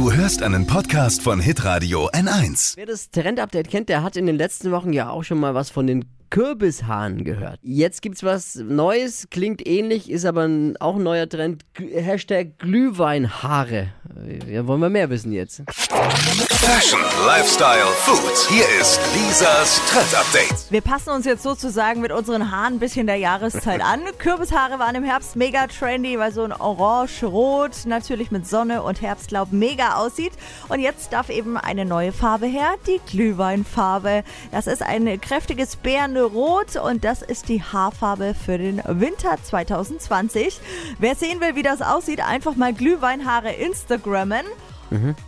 Du hörst einen Podcast von Hitradio N1. Wer das Trend-Update kennt, der hat in den letzten Wochen ja auch schon mal was von den Kürbishahn gehört. Jetzt gibt's was Neues, klingt ähnlich, ist aber auch ein neuer Trend. G Hashtag Glühweinhaare. Ja, wollen wir mehr wissen jetzt. Fashion, Lifestyle, Food. Hier ist Lisas Trend Update. Wir passen uns jetzt sozusagen mit unseren Haaren ein bisschen der Jahreszeit an. Kürbishaare waren im Herbst mega trendy, weil so ein Orange-Rot natürlich mit Sonne und Herbstlaub mega aussieht. Und jetzt darf eben eine neue Farbe her, die Glühweinfarbe. Das ist ein kräftiges Bärne Rot und das ist die Haarfarbe für den Winter 2020. Wer sehen will, wie das aussieht, einfach mal Glühweinhaare Instagrammen.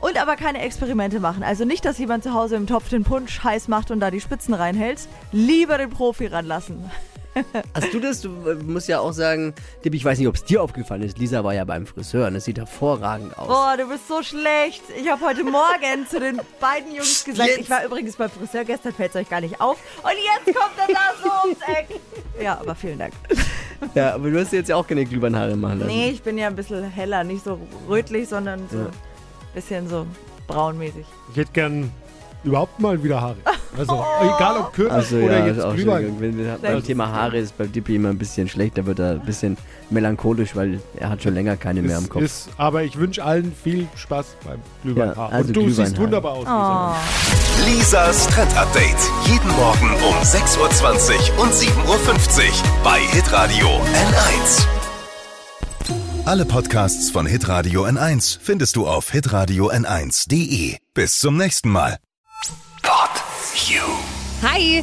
Und aber keine Experimente machen. Also nicht, dass jemand zu Hause im Topf den Punsch heiß macht und da die Spitzen reinhält. Lieber den Profi ranlassen. Hast du das? Du äh, musst ja auch sagen, Tipp, ich weiß nicht, ob es dir aufgefallen ist. Lisa war ja beim Friseur und es sieht hervorragend aus. Boah, du bist so schlecht. Ich habe heute Morgen zu den beiden Jungs gesagt, Jetzt. ich war übrigens beim Friseur gestern, fällt es euch gar nicht auf. Und jetzt kommt er da so ums Eck. Ja, aber vielen Dank. Ja, aber du hast jetzt ja auch keine Glühweinhaare machen lassen. Nee, ich bin ja ein bisschen heller, nicht so rötlich, sondern so Ja. ein bisschen so braunmäßig. Ich hätte gern überhaupt mal wieder Haare. Also egal ob Kürbis Also oder ja, jetzt ist auch Glühwein. Wenn, wenn, beim. Thema Haare ist bei Dippy immer ein bisschen schlecht, da wird er ein bisschen melancholisch, weil er hat schon länger keine mehr am Ist, Kopf. ist, aber ich wünsche allen viel Spaß beim Glühweinhaar. Ja, also Und du siehst Glühweinhaar. wunderbar aus. Lisa. Oh. Lisas Trend Update. Jeden Morgen um 6.20 Uhr und 7.50 Uhr bei Hitradio N1. Alle Podcasts von Hitradio N1 findest du auf hitradio n1.de. Bis zum nächsten Mal. You. Hi,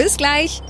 Bis gleich.